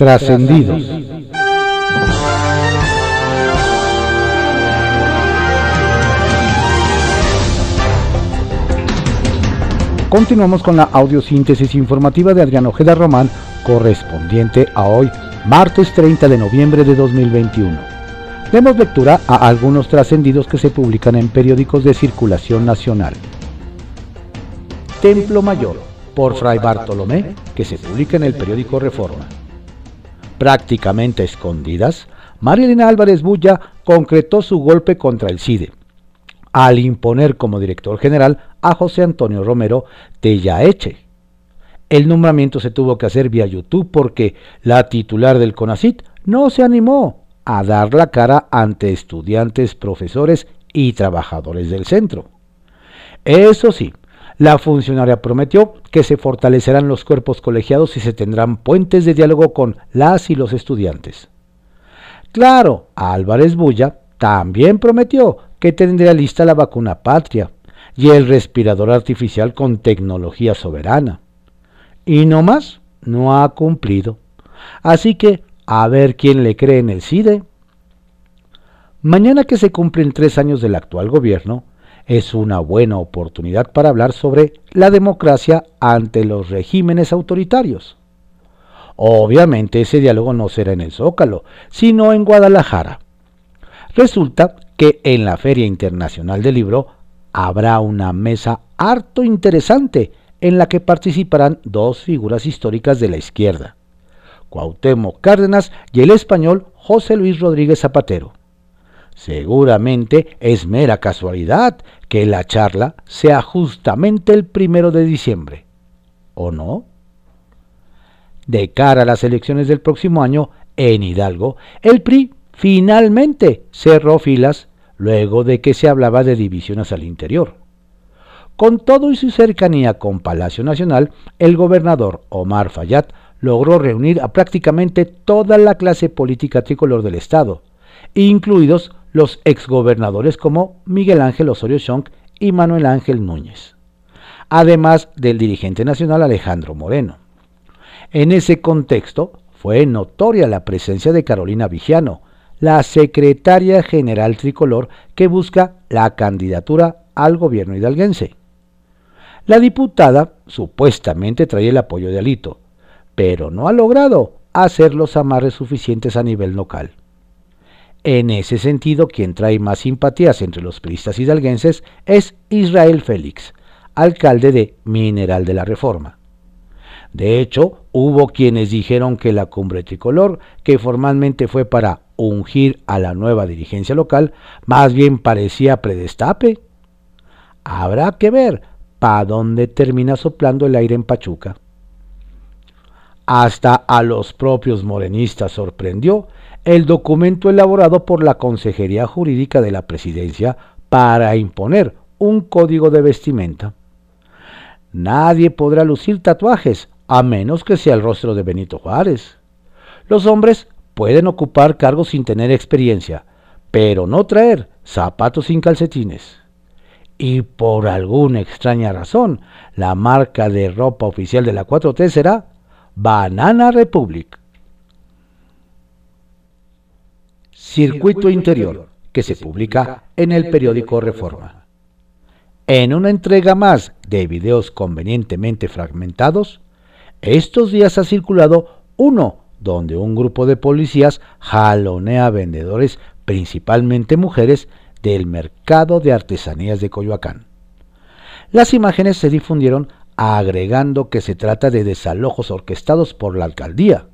Trascendidos. Continuamos con la audiosíntesis informativa de Adrián Ojeda Román, correspondiente a hoy, martes 30 de noviembre de 2021. Demos lectura a algunos trascendidos que se publican en periódicos de circulación nacional. Templo Mayor, por Fray Bartolomé, que se publica en el periódico Reforma. Prácticamente escondidas, Marilena Álvarez Bulla concretó su golpe contra el CIDE, al imponer como director general a José Antonio Romero Tellaeche. El nombramiento se tuvo que hacer vía YouTube porque la titular del CONACIT no se animó a dar la cara ante estudiantes, profesores y trabajadores del centro. Eso sí, la funcionaria prometió que se fortalecerán los cuerpos colegiados y se tendrán puentes de diálogo con las y los estudiantes. Claro, Álvarez Bulla también prometió que tendría lista la vacuna patria y el respirador artificial con tecnología soberana. Y no más, no ha cumplido. Así que, a ver quién le cree en el CIDE. Mañana que se cumplen tres años del actual gobierno, es una buena oportunidad para hablar sobre la democracia ante los regímenes autoritarios. Obviamente ese diálogo no será en el Zócalo, sino en Guadalajara. Resulta que en la Feria Internacional del Libro habrá una mesa harto interesante en la que participarán dos figuras históricas de la izquierda, Cuauhtémoc Cárdenas y el español José Luis Rodríguez Zapatero. Seguramente es mera casualidad que la charla sea justamente el primero de diciembre, ¿o no? De cara a las elecciones del próximo año en Hidalgo, el PRI finalmente cerró filas luego de que se hablaba de divisiones al interior. Con todo y su cercanía con Palacio Nacional, el gobernador Omar Fayad logró reunir a prácticamente toda la clase política tricolor del Estado, incluidos los exgobernadores como Miguel Ángel Osorio Chong y Manuel Ángel Núñez, además del dirigente nacional Alejandro Moreno. En ese contexto, fue notoria la presencia de Carolina Vigiano, la secretaria general tricolor que busca la candidatura al gobierno hidalguense. La diputada supuestamente trae el apoyo de Alito, pero no ha logrado hacer los amarres suficientes a nivel local. En ese sentido, quien trae más simpatías entre los priistas hidalguenses es Israel Félix, alcalde de Mineral de la Reforma. De hecho, hubo quienes dijeron que la cumbre tricolor, que formalmente fue para ungir a la nueva dirigencia local, más bien parecía predestape. Habrá que ver para dónde termina soplando el aire en Pachuca. Hasta a los propios morenistas sorprendió el documento elaborado por la Consejería Jurídica de la Presidencia para imponer un código de vestimenta. Nadie podrá lucir tatuajes a menos que sea el rostro de Benito Juárez. Los hombres pueden ocupar cargos sin tener experiencia, pero no traer zapatos sin calcetines. Y por alguna extraña razón, la marca de ropa oficial de la 4T será Banana Republic. Circuito Interior, que se publica en el periódico Reforma. En una entrega más de videos convenientemente fragmentados, estos días ha circulado uno donde un grupo de policías jalonea vendedores, principalmente mujeres, del mercado de artesanías de Coyoacán. Las imágenes se difundieron agregando que se trata de desalojos orquestados por la alcaldía,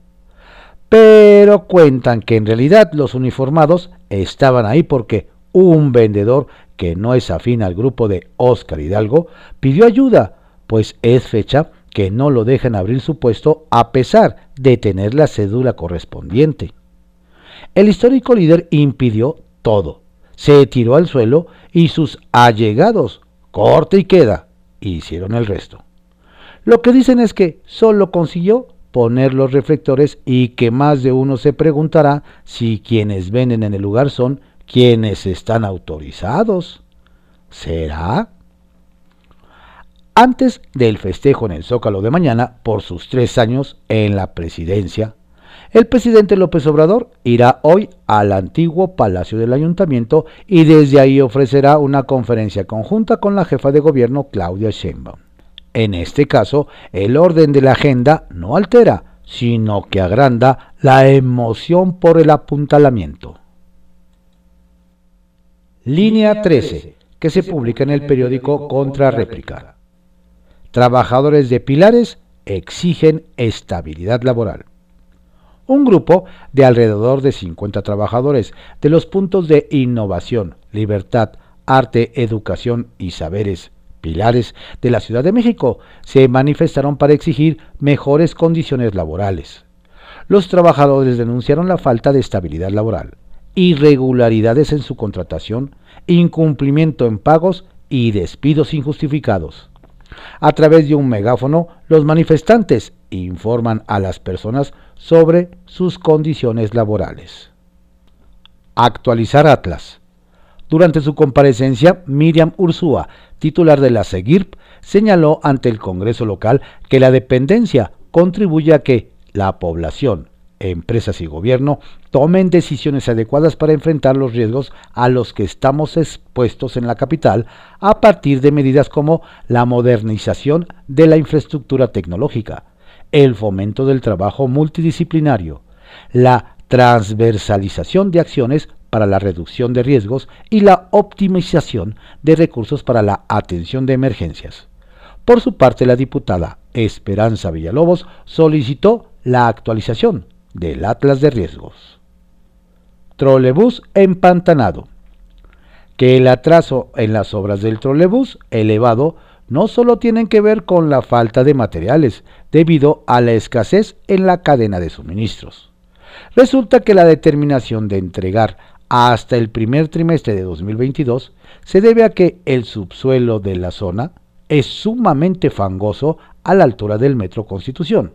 pero cuentan que en realidad los uniformados estaban ahí porque un vendedor que no es afín al grupo de Oscar Hidalgo pidió ayuda, pues es fecha que no lo dejan abrir su puesto a pesar de tener la cédula correspondiente. El histórico líder impidió todo, se tiró al suelo y sus allegados, corte y queda, hicieron el resto. Lo que dicen es que solo consiguió poner los reflectores y que más de uno se preguntará si quienes venden en el lugar son quienes están autorizados. ¿Será? Antes del festejo en el Zócalo de mañana por sus tres años en la presidencia, El presidente López Obrador irá hoy al antiguo Palacio del Ayuntamiento y desde ahí ofrecerá una conferencia conjunta con la jefa de gobierno Claudia Sheinbaum. En este caso, el orden de la agenda no altera, sino que agranda la emoción por el apuntalamiento. Línea 13, que se publica en el periódico Contra Réplica. Trabajadores de Pilares exigen estabilidad laboral. Un grupo de alrededor de 50 trabajadores de los puntos de innovación, libertad, arte, educación y saberes de la Ciudad de México se manifestaron para exigir mejores condiciones laborales. Los trabajadores denunciaron la falta de estabilidad laboral, irregularidades en su contratación, incumplimiento en pagos y despidos injustificados. A través de un megáfono, los manifestantes informan a las personas sobre sus condiciones laborales. Actualizar Atlas. Durante su comparecencia, Miriam Ursúa, titular de la SEGIRP, señaló ante el Congreso local que la dependencia contribuye a que la población, empresas y gobierno tomen decisiones adecuadas para enfrentar los riesgos a los que estamos expuestos en la capital a partir de medidas como la modernización de la infraestructura tecnológica, el fomento del trabajo multidisciplinario, la transversalización de acciones para la reducción de riesgos y la optimización de recursos para la atención de emergencias. Por su parte, la diputada Esperanza Villalobos solicitó la actualización del Atlas de Riesgos. Trolebús empantanado. Que el atraso en las obras del trolebús elevado no solo tienen que ver con la falta de materiales debido a la escasez en la cadena de suministros. Resulta que la determinación de entregar hasta el primer trimestre de 2022 se debe a que el subsuelo de la zona es sumamente fangoso a la altura del Metro Constitución.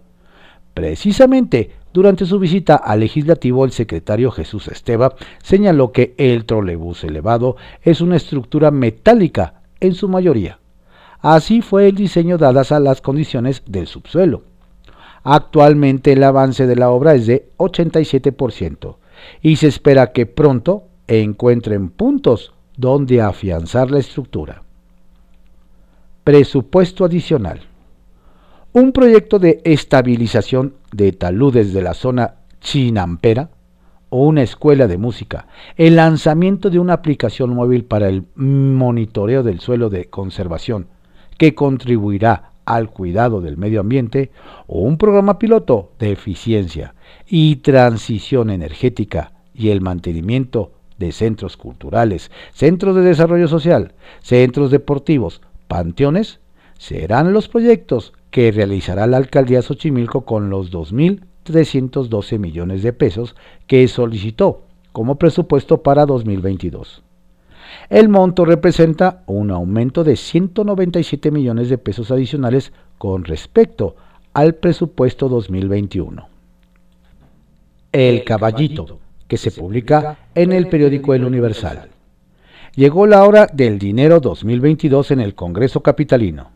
Precisamente durante su visita al legislativo, el secretario Jesús Esteba señaló que el trolebús elevado es una estructura metálica en su mayoría. Así fue el diseño dadas a las condiciones del subsuelo. Actualmente el avance de la obra es de 87% y se espera que pronto encuentren puntos donde afianzar la estructura. Presupuesto adicional un proyecto de estabilización de taludes de la zona chinampera o una escuela de música, el lanzamiento de una aplicación móvil para el monitoreo del suelo de conservación que contribuirá al cuidado del medio ambiente o un programa piloto de eficiencia y transición energética y el mantenimiento de centros culturales, centros de desarrollo social, centros deportivos, panteones, serán los proyectos que realizará la alcaldía Xochimilco con los 2.312 millones de pesos que solicitó como presupuesto para 2022. El monto representa un aumento de 197 millones de pesos adicionales con respecto al presupuesto 2021. El Caballito, que se publica en el periódico El Universal. Llegó la hora del dinero 2022 en el Congreso Capitalino.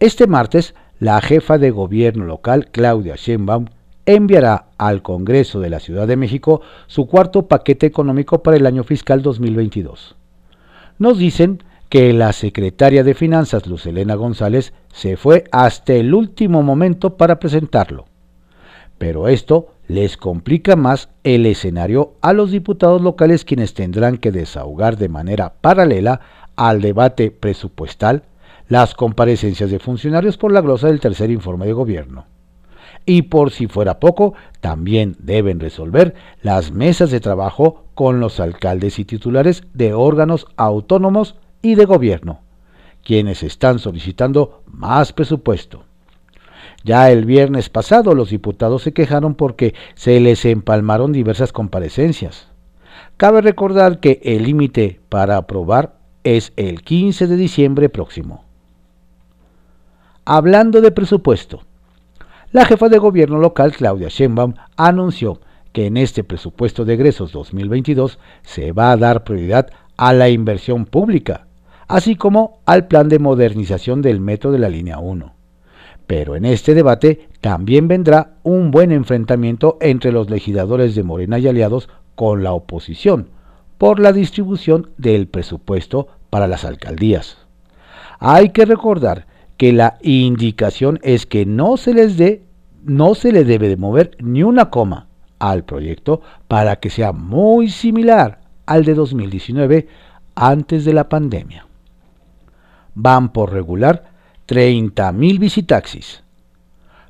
Este martes, la jefa de gobierno local, Claudia Sheinbaum, enviará al Congreso de la Ciudad de México su cuarto paquete económico para el año fiscal 2022. Nos dicen que la secretaria de Finanzas, Luz Elena González, se fue hasta el último momento para presentarlo. Pero esto les complica más el escenario a los diputados locales quienes tendrán que desahogar de manera paralela al debate presupuestal las comparecencias de funcionarios por la glosa del tercer informe de gobierno. Y por si fuera poco, también deben resolver las mesas de trabajo con los alcaldes y titulares de órganos autónomos y de gobierno, quienes están solicitando más presupuesto. Ya el viernes pasado los diputados se quejaron porque se les empalmaron diversas comparecencias. Cabe recordar que el límite para aprobar es el 15 de diciembre próximo. Hablando de presupuesto, la jefa de gobierno local, Claudia Sheinbaum, anunció que en este presupuesto de egresos 2022 se va a dar prioridad a la inversión pública, así como al plan de modernización del metro de la línea 1. Pero en este debate también vendrá un buen enfrentamiento entre los legisladores de Morena y aliados con la oposición por la distribución del presupuesto para las alcaldías. Hay que recordar que la indicación es que no se les dé, no se le debe de mover ni una coma al proyecto para que sea muy similar al de 2019 antes de la pandemia. Van por regular 30.000 visitaxis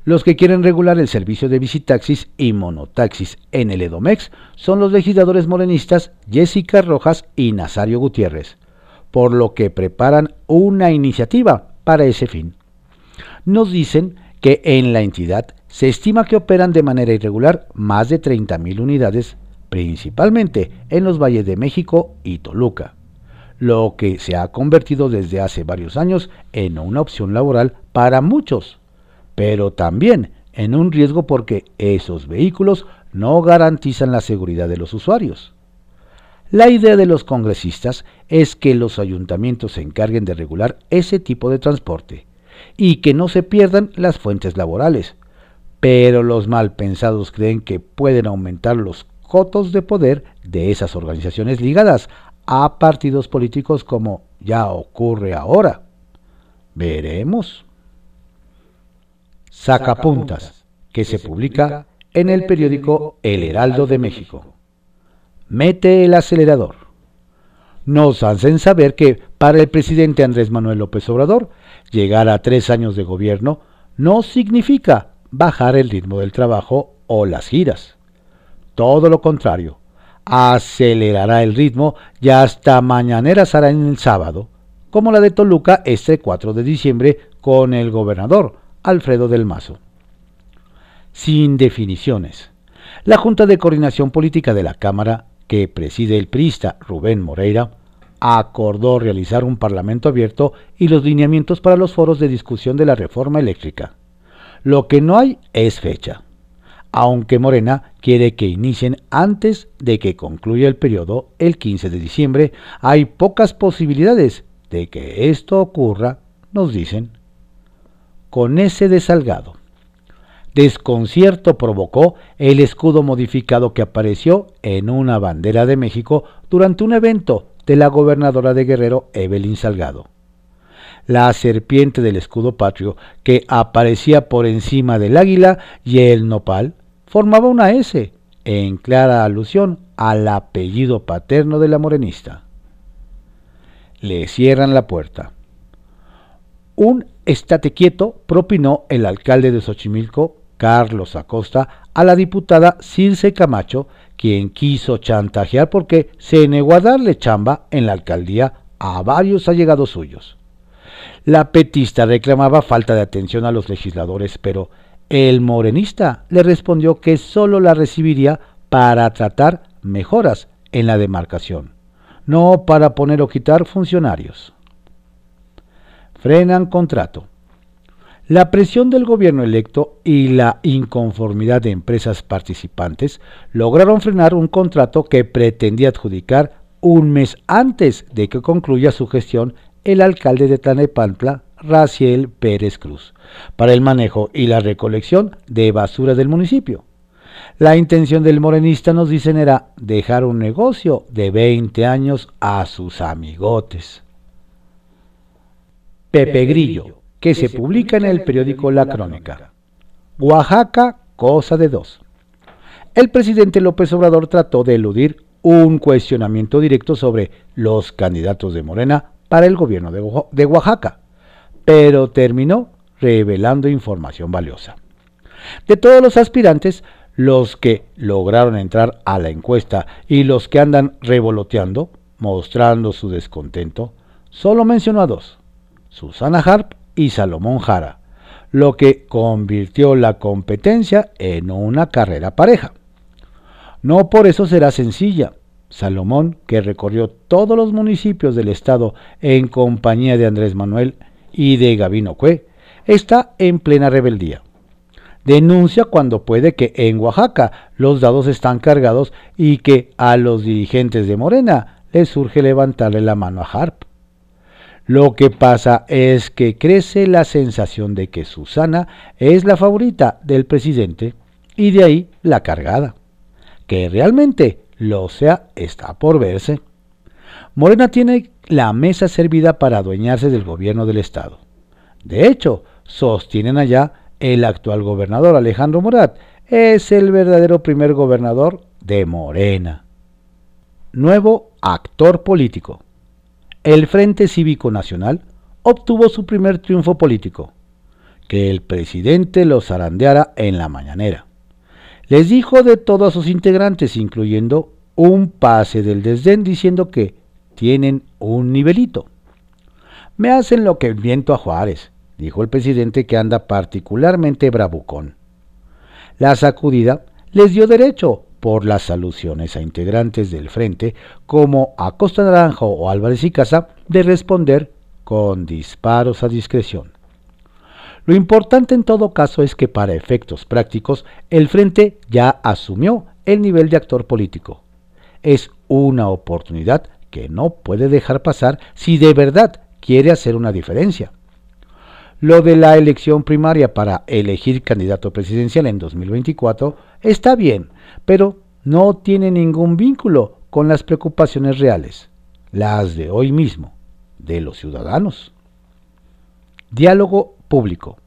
los que quieren regular el servicio de visitaxis y monotaxis en el Edomex son los legisladores morenistas Jessica Rojas y Nazario Gutiérrez, por lo que preparan una iniciativa para ese fin. Nos dicen que en la entidad se estima que operan de manera irregular más de 30.000 unidades, principalmente en los valles de México y Toluca, lo que se ha convertido desde hace varios años en una opción laboral para muchos pero también en un riesgo porque esos vehículos no garantizan la seguridad de los usuarios. La idea de los congresistas es que los ayuntamientos se encarguen de regular ese tipo de transporte y que no se pierdan las fuentes laborales, pero los malpensados creen que pueden aumentar los cotos de poder de esas organizaciones ligadas a partidos políticos como ya ocurre ahora. Veremos. Sacapuntas, que se publica en el periódico El Heraldo de México. Mete el acelerador. Nos hacen saber que para el presidente Andrés Manuel López Obrador, llegar a tres años de gobierno no significa bajar el ritmo del trabajo o las giras. Todo lo contrario, acelerará el ritmo y hasta mañaneras hará en el sábado, como la de Toluca este 4 de diciembre con el gobernador, Alfredo del Mazo. Sin definiciones. La Junta de Coordinación Política de la Cámara, que preside el priista Rubén Moreira, acordó realizar un parlamento abierto y los lineamientos para los foros de discusión de la reforma eléctrica. Lo que no hay es fecha, aunque Morena quiere que inicien antes de que concluya el periodo el 15 de diciembre, hay pocas posibilidades de que esto ocurra, nos dicen con ese de Salgado. Desconcierto provocó el escudo modificado que apareció en una bandera de México durante un evento de la gobernadora de Guerrero, Evelyn Salgado. La serpiente del escudo patrio, que aparecía por encima del águila y el nopal, formaba una S, en clara alusión al apellido paterno de la morenista. Le cierran la puerta. Un estate quieto propinó el alcalde de Xochimilco, Carlos Acosta, a la diputada Circe Camacho, quien quiso chantajear porque se negó a darle chamba en la alcaldía a varios allegados suyos. La petista reclamaba falta de atención a los legisladores, pero el morenista le respondió que solo la recibiría para tratar mejoras en la demarcación, no para poner o quitar funcionarios frenan contrato. La presión del gobierno electo y la inconformidad de empresas participantes lograron frenar un contrato que pretendía adjudicar un mes antes de que concluya su gestión el alcalde de Tlanepantla, Raciel Pérez Cruz, para el manejo y la recolección de basura del municipio. La intención del morenista, nos dicen, era dejar un negocio de 20 años a sus amigotes. Pepe Grillo, que se publica en el periódico La Crónica. Oaxaca, cosa de dos. El presidente López Obrador trató de eludir un cuestionamiento directo sobre los candidatos de Morena para el gobierno de Oaxaca, pero terminó revelando información valiosa. De todos los aspirantes, los que lograron entrar a la encuesta y los que andan revoloteando, mostrando su descontento, solo mencionó a dos, Susana Harp y Salomón Jara, lo que convirtió la competencia en una carrera pareja. No por eso será sencilla. Salomón, que recorrió todos los municipios del estado en compañía de Andrés Manuel y de Gabino Cue, está en plena rebeldía. Denuncia cuando puede que en Oaxaca los dados están cargados y que a los dirigentes de Morena les surge levantarle la mano a Harp Lo que pasa es que crece la sensación de que Susana es la favorita del presidente y de ahí la cargada. Que realmente lo sea está por verse. Morena tiene la mesa servida para adueñarse del gobierno del Estado. De hecho, sostienen allá el actual gobernador Alejandro Murat es el verdadero primer gobernador de Morena. Nuevo actor político. El Frente Cívico Nacional obtuvo su primer triunfo político, que el presidente lo zarandeara en la mañanera. Les dijo de todos sus integrantes, incluyendo un pase del desdén diciendo que tienen un nivelito. Me hacen lo que el viento a Juárez, dijo el presidente que anda particularmente bravucón. La sacudida les dio derecho, por las alusiones a integrantes del frente, como a Costa Naranjo o Álvarez y Casa, de responder con disparos a discreción. Lo importante en todo caso es que para efectos prácticos el frente ya asumió el nivel de actor político. Es una oportunidad que no puede dejar pasar si de verdad quiere hacer una diferencia. Lo de la elección primaria para elegir candidato presidencial en 2024 está bien, pero no tiene ningún vínculo con las preocupaciones reales, las de hoy mismo, de los ciudadanos. Diálogo público.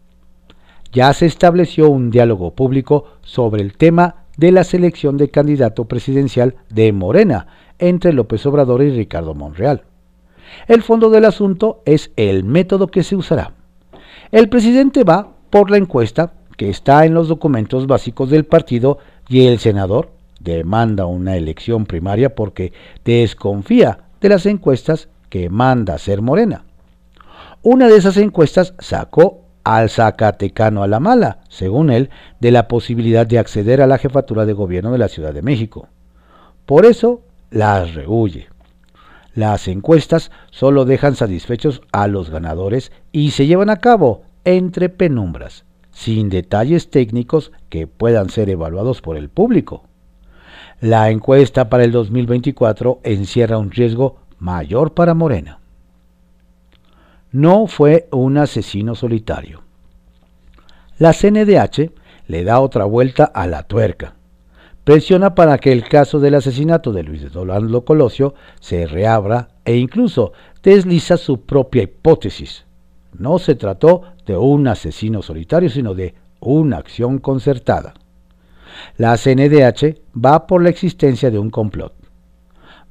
Ya se estableció un diálogo público sobre el tema de la selección de candidato presidencial de Morena entre López Obrador y Ricardo Monreal. El fondo del asunto es el método que se usará. El presidente va por la encuesta que está en los documentos básicos del partido y el senador demanda una elección primaria porque desconfía de las encuestas que manda hacer Morena. Una de esas encuestas sacó al Zacatecano a la mala, según él, de la posibilidad de acceder a la jefatura de gobierno de la Ciudad de México. Por eso las rehuye. Las encuestas solo dejan satisfechos a los ganadores y se llevan a cabo entre penumbras, sin detalles técnicos que puedan ser evaluados por el público. La encuesta para el 2024 encierra un riesgo mayor para Morena. No fue un asesino solitario. La CNDH le da otra vuelta a la tuerca presiona para que el caso del asesinato de Luis de Dolando Colosio se reabra e incluso desliza su propia hipótesis. No se trató de un asesino solitario, sino de una acción concertada. La CNDH va por la existencia de un complot.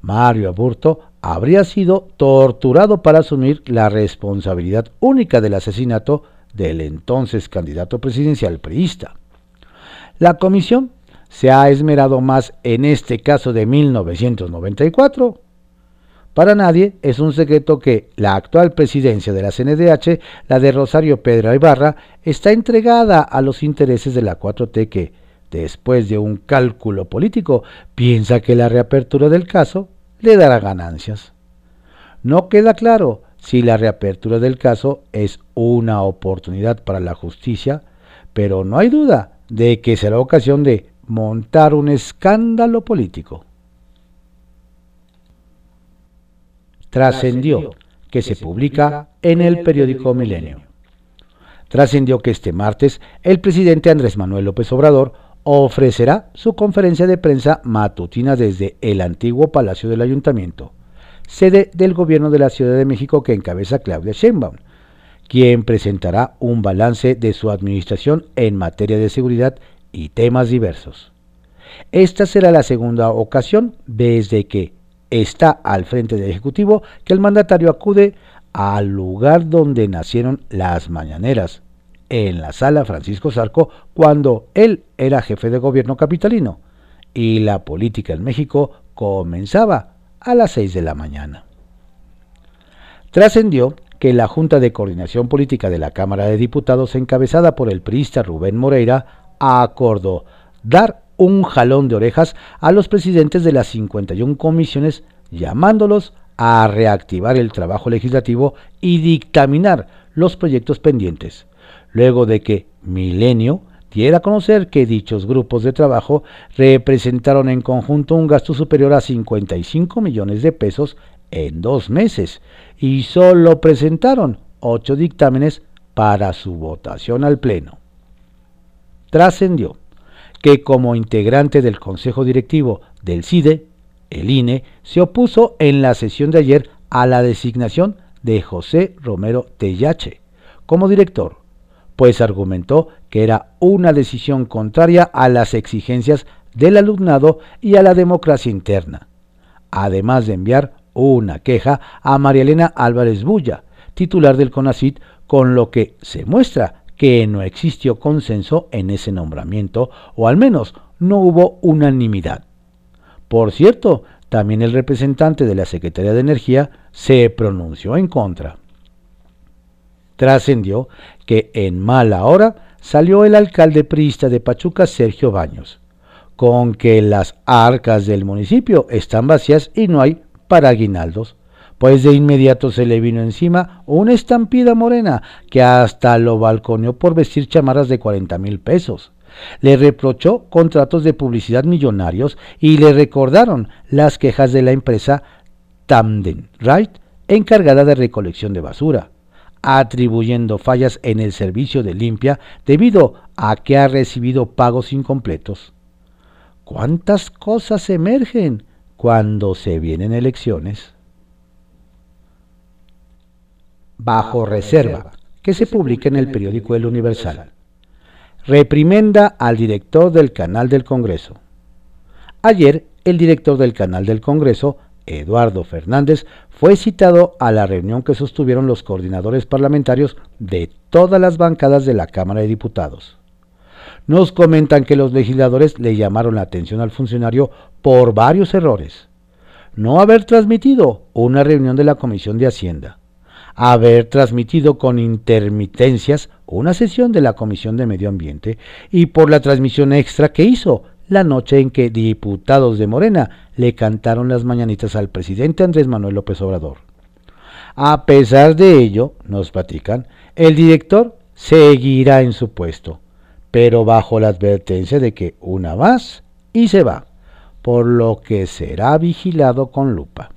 Mario Aburto habría sido torturado para asumir la responsabilidad única del asesinato del entonces candidato presidencial priista. La comisión se ha esmerado más en este caso de 1994? Para nadie es un secreto que la actual presidencia de la CNDH, la de Rosario Pedro Ibarra, está entregada a los intereses de la 4T que, después de un cálculo político, piensa que la reapertura del caso le dará ganancias. No queda claro si la reapertura del caso es una oportunidad para la justicia, pero no hay duda de que será ocasión de montar un escándalo político. Trascendió que se publica en el periódico Milenio. Trascendió que este martes el presidente Andrés Manuel López Obrador ofrecerá su conferencia de prensa matutina desde el antiguo Palacio del Ayuntamiento, sede del gobierno de la Ciudad de México que encabeza Claudia Sheinbaum, quien presentará un balance de su administración en materia de seguridad y temas diversos. Esta será la segunda ocasión desde que está al frente del Ejecutivo que el mandatario acude al lugar donde nacieron las mañaneras, en la sala Francisco Zarco, cuando él era jefe de gobierno capitalino y la política en México comenzaba a las 6 de la mañana. Trascendió que la Junta de Coordinación Política de la Cámara de Diputados, encabezada por el priista Rubén Moreira, acordó dar un jalón de orejas a los presidentes de las 51 comisiones llamándolos a reactivar el trabajo legislativo y dictaminar los proyectos pendientes, luego de que Milenio diera a conocer que dichos grupos de trabajo representaron en conjunto un gasto superior a 55 millones de pesos en dos meses y solo presentaron ocho dictámenes para su votación al Pleno. Trascendió que como integrante del Consejo Directivo del CIDE, el INE se opuso en la sesión de ayer a la designación de José Romero Tellache como director, pues argumentó que era una decisión contraria a las exigencias del alumnado y a la democracia interna, además de enviar una queja a María Elena Álvarez Bulla, titular del CONACIT, con lo que se muestra que no existió consenso en ese nombramiento, o al menos no hubo unanimidad. Por cierto, también el representante de la Secretaría de Energía se pronunció en contra. Trascendió que en mala hora salió el alcalde priista de Pachuca, Sergio Baños, con que las arcas del municipio están vacías y no hay para aguinaldos, pues de inmediato se le vino encima una estampida morena que hasta lo balconeó por vestir chamarras de 40 mil pesos. Le reprochó contratos de publicidad millonarios y le recordaron las quejas de la empresa Tamden Right, encargada de recolección de basura, atribuyendo fallas en el servicio de limpia debido a que ha recibido pagos incompletos. ¿Cuántas cosas emergen? cuando se vienen elecciones. Bajo reserva, que se publica en el periódico El Universal. Reprimenda al director del canal del Congreso. Ayer, el director del canal del Congreso, Eduardo Fernández, fue citado a la reunión que sostuvieron los coordinadores parlamentarios de todas las bancadas de la Cámara de Diputados. Nos comentan que los legisladores le llamaron la atención al funcionario por varios errores. No haber transmitido una reunión de la Comisión de Hacienda. Haber transmitido con intermitencias una sesión de la Comisión de Medio Ambiente y por la transmisión extra que hizo la noche en que diputados de Morena le cantaron las mañanitas al presidente Andrés Manuel López Obrador. A pesar de ello, nos platican, el director seguirá en su puesto pero bajo la advertencia de que una más y se va, por lo que será vigilado con lupa.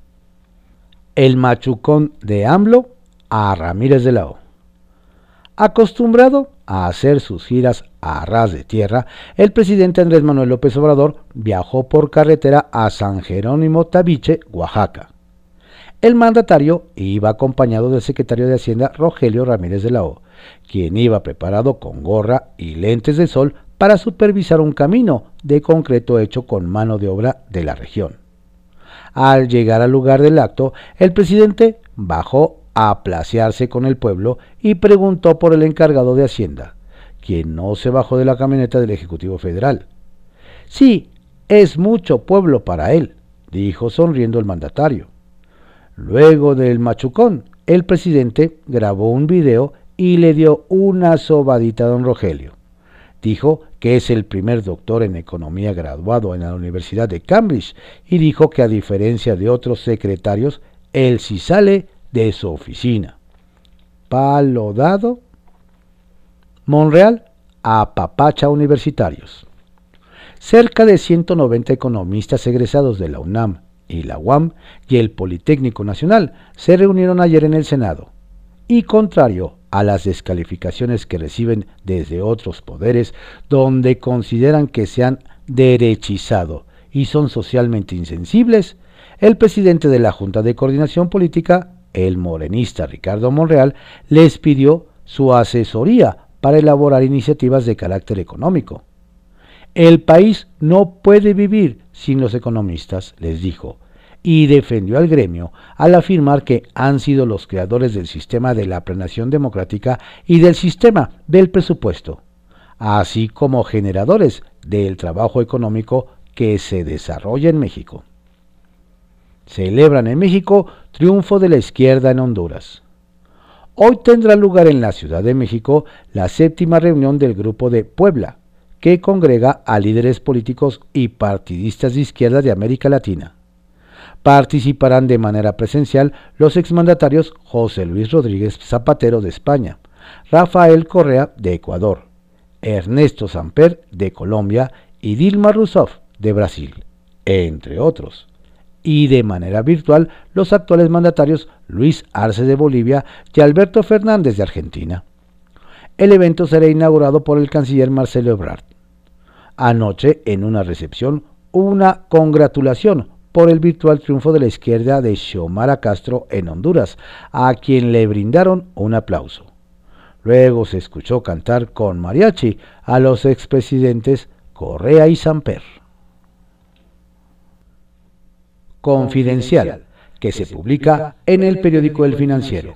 El machucón de AMLO a Ramírez de la O. Acostumbrado a hacer sus giras a ras de tierra, el presidente Andrés Manuel López Obrador viajó por carretera a San Jerónimo Tabiche, Oaxaca. El mandatario iba acompañado del secretario de Hacienda Rogelio Ramírez de la O, quien iba preparado con gorra y lentes de sol para supervisar un camino de concreto hecho con mano de obra de la región. Al llegar al lugar del acto, el presidente bajó a con el pueblo y preguntó por el encargado de Hacienda, quien no se bajó de la camioneta del Ejecutivo Federal. Sí, es mucho pueblo para él, dijo sonriendo el mandatario. Luego del machucón, el presidente grabó un video y le dio una sobadita a don Rogelio. Dijo que es el primer doctor en economía graduado en la Universidad de Cambridge y dijo que a diferencia de otros secretarios, él sí sale de su oficina. Palo dado. Monreal a papacha universitarios. Cerca de 190 economistas egresados de la UNAM y la UAM y el Politécnico Nacional se reunieron ayer en el Senado. Y contrario a las descalificaciones que reciben desde otros poderes donde consideran que se han derechizado y son socialmente insensibles, el presidente de la Junta de Coordinación Política, el morenista Ricardo Monreal, les pidió su asesoría para elaborar iniciativas de carácter económico. El país no puede vivir sin los economistas, les dijo, y defendió al gremio al afirmar que han sido los creadores del sistema de la planeación democrática y del sistema del presupuesto, así como generadores del trabajo económico que se desarrolla en México. Celebran en México triunfo de la izquierda en Honduras. Hoy tendrá lugar en la Ciudad de México la séptima reunión del Grupo de Puebla, que congrega a líderes políticos y partidistas de izquierda de América Latina participarán de manera presencial los exmandatarios José Luis Rodríguez Zapatero de España, Rafael Correa de Ecuador, Ernesto Samper de Colombia y Dilma Rousseff de Brasil, entre otros. Y de manera virtual los actuales mandatarios Luis Arce de Bolivia y Alberto Fernández de Argentina. El evento será inaugurado por el canciller Marcelo Ebrard. Anoche, en una recepción, hubo una congratulación por el virtual triunfo de la izquierda de Xiomara Castro en Honduras, a quien le brindaron un aplauso. Luego se escuchó cantar con mariachi a los expresidentes Correa y Samper. Confidencial, que se publica en el periódico El Financiero.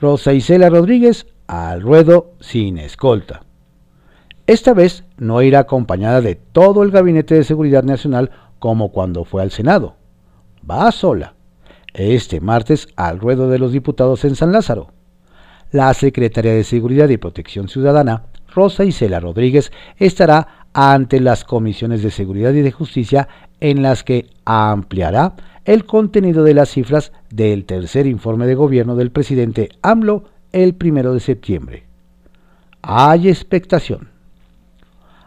Rosa Isela Rodríguez al ruedo sin escolta. Esta vez no irá acompañada de todo el Gabinete de Seguridad Nacional como cuando fue al Senado. Va sola. Este martes al ruedo de los diputados en San Lázaro. La secretaria de Seguridad y Protección Ciudadana, Rosa Isela Rodríguez, estará ante las comisiones de Seguridad y de Justicia en las que ampliará el contenido de las cifras del tercer informe de gobierno del presidente AMLO el primero de septiembre. Hay expectación.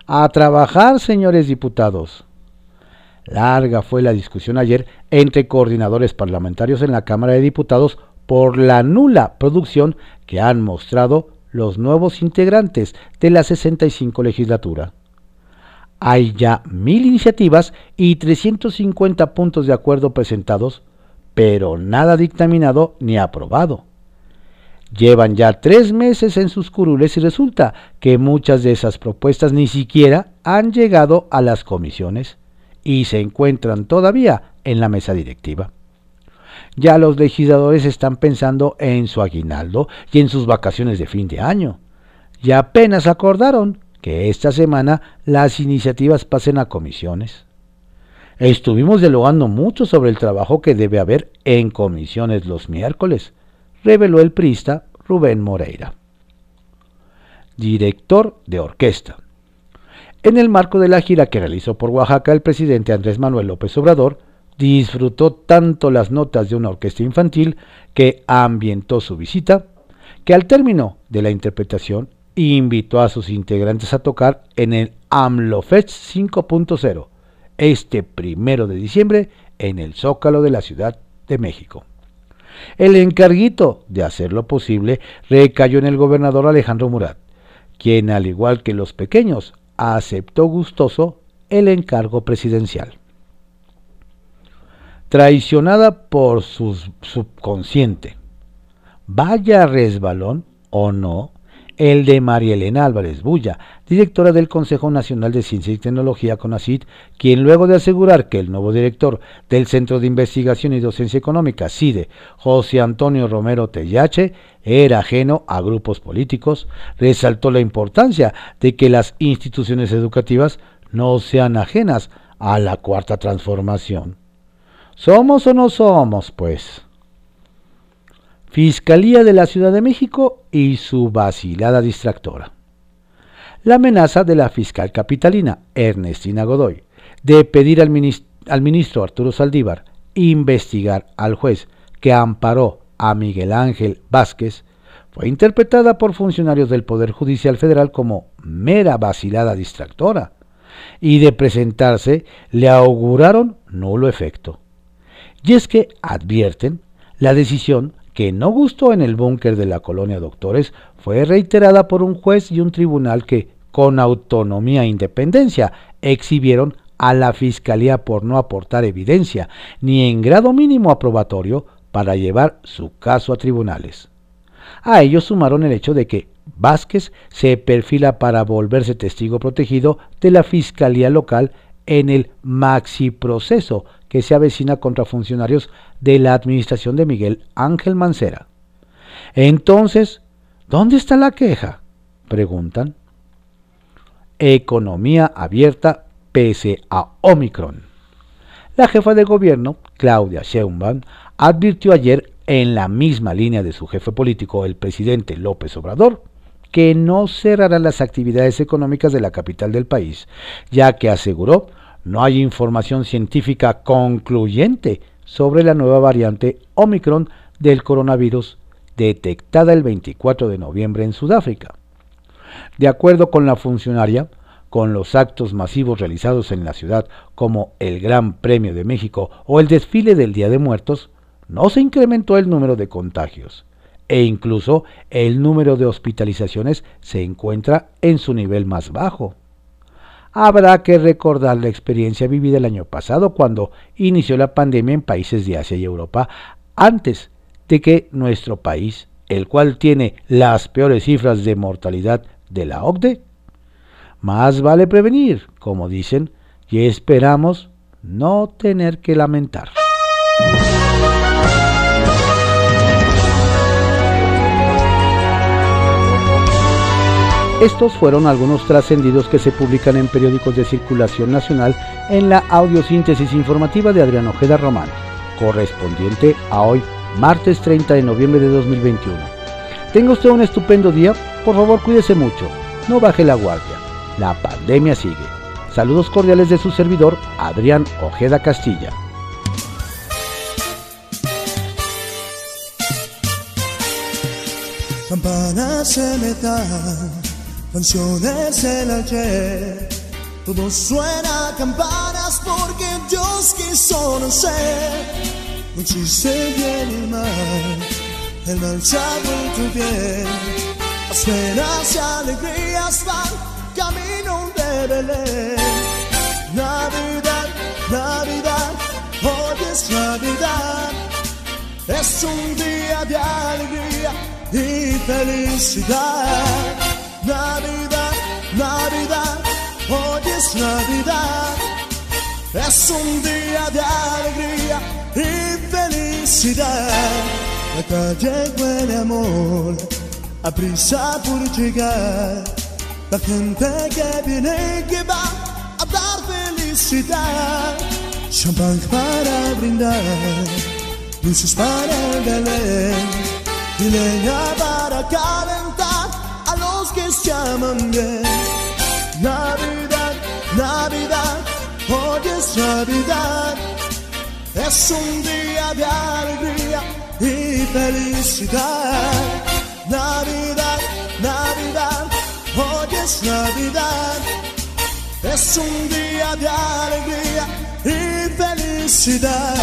A trabajar, señores diputados. Larga fue la discusión ayer entre coordinadores parlamentarios en la Cámara de Diputados por la nula producción que han mostrado los nuevos integrantes de la 65 legislatura. Hay ya mil iniciativas y 350 puntos de acuerdo presentados, pero nada dictaminado ni aprobado. Llevan ya tres meses en sus curules y resulta que muchas de esas propuestas ni siquiera han llegado a las comisiones y se encuentran todavía en la mesa directiva. Ya los legisladores están pensando en su aguinaldo y en sus vacaciones de fin de año. Y apenas acordaron que esta semana las iniciativas pasen a comisiones. Estuvimos dialogando mucho sobre el trabajo que debe haber en comisiones los miércoles, reveló el prista Rubén Moreira. Director de orquesta. En el marco de la gira que realizó por Oaxaca, el presidente Andrés Manuel López Obrador disfrutó tanto las notas de una orquesta infantil que ambientó su visita, que al término de la interpretación invitó a sus integrantes a tocar en el AMLOFest 5.0 este primero de diciembre en el Zócalo de la Ciudad de México. El encarguito de hacer lo posible recayó en el gobernador Alejandro Murat, quien al igual que los pequeños aceptó gustoso el encargo presidencial. Traicionada por su subconsciente. Vaya resbalón o no el de María Elena Álvarez Bulla, directora del Consejo Nacional de Ciencia y Tecnología CONACIT, quien luego de asegurar que el nuevo director del Centro de Investigación y Docencia Económica, CIDE, José Antonio Romero Tellache, era ajeno a grupos políticos, resaltó la importancia de que las instituciones educativas no sean ajenas a la cuarta transformación. ¿Somos o no somos, pues? Fiscalía de la Ciudad de México y su vacilada distractora. La amenaza de la fiscal capitalina, Ernestina Godoy, de pedir al, ministro, Arturo Saldívar investigar al juez que amparó a Miguel Ángel Vázquez, fue interpretada por funcionarios del Poder Judicial Federal como mera vacilada distractora, y de presentarse le auguraron nulo efecto. Y es que advierten, la decisión que no gustó en el búnker de la colonia Doctores fue reiterada por un juez y un tribunal que, con autonomía e independencia, exhibieron a la Fiscalía por no aportar evidencia, ni en grado mínimo aprobatorio, para llevar su caso a tribunales. A ello sumaron el hecho de que Vázquez se perfila para volverse testigo protegido de la Fiscalía local en el maxi proceso que se avecina contra funcionarios de la administración de Miguel Ángel Mancera. Entonces, ¿dónde está la queja? Preguntan. Economía abierta pese a Omicron. La jefa de gobierno, Claudia Sheinbaum, advirtió ayer en la misma línea de su jefe político, el presidente López Obrador, que no cerrará las actividades económicas de la capital del país, ya que aseguró no hay información científica concluyente sobre la nueva variante Omicron del coronavirus detectada el 24 de noviembre en Sudáfrica. De acuerdo con la funcionaria, con los actos masivos realizados en la ciudad como el Gran Premio de México o el desfile del Día de Muertos, no se incrementó el número de contagios e incluso el número de hospitalizaciones se encuentra en su nivel más bajo. Habrá que recordar la experiencia vivida el año pasado cuando inició la pandemia en países de Asia y Europa antes de que nuestro país, el cual tiene las peores cifras de mortalidad de la OCDE, más vale prevenir, como dicen, y esperamos no tener que lamentar. Estos fueron algunos trascendidos que se publican en periódicos de circulación nacional en la audiosíntesis informativa de Adrián Ojeda Román, correspondiente a hoy, martes 30 de noviembre de 2021. Tenga usted un estupendo día, por favor cuídese mucho, no baje la guardia, la pandemia sigue. Saludos cordiales de su servidor, Adrián Ojeda Castilla. Canciones del ayer. Todo suena campanas porque Dios quiso no ser. No existe bien y mal, el mal ha vuelto bien. Las penas y alegrías van camino de Belén. Navidad, Navidad, hoy es Navidad. Es un día de alegría y felicidad. Navidad, Navidad, hoy es Navidad. Es un día de alegría y felicidad. La calle huele amor, a prisa por llegar. La gente que viene y que va a dar felicidad. Champán para brindar, luces para el y leña para calentar se llaman bien. Navidad, Navidad, hoy es Navidad. Es un día de alegría y felicidad. Navidad, Navidad, hoy es Navidad. Es un día de alegría y felicidad.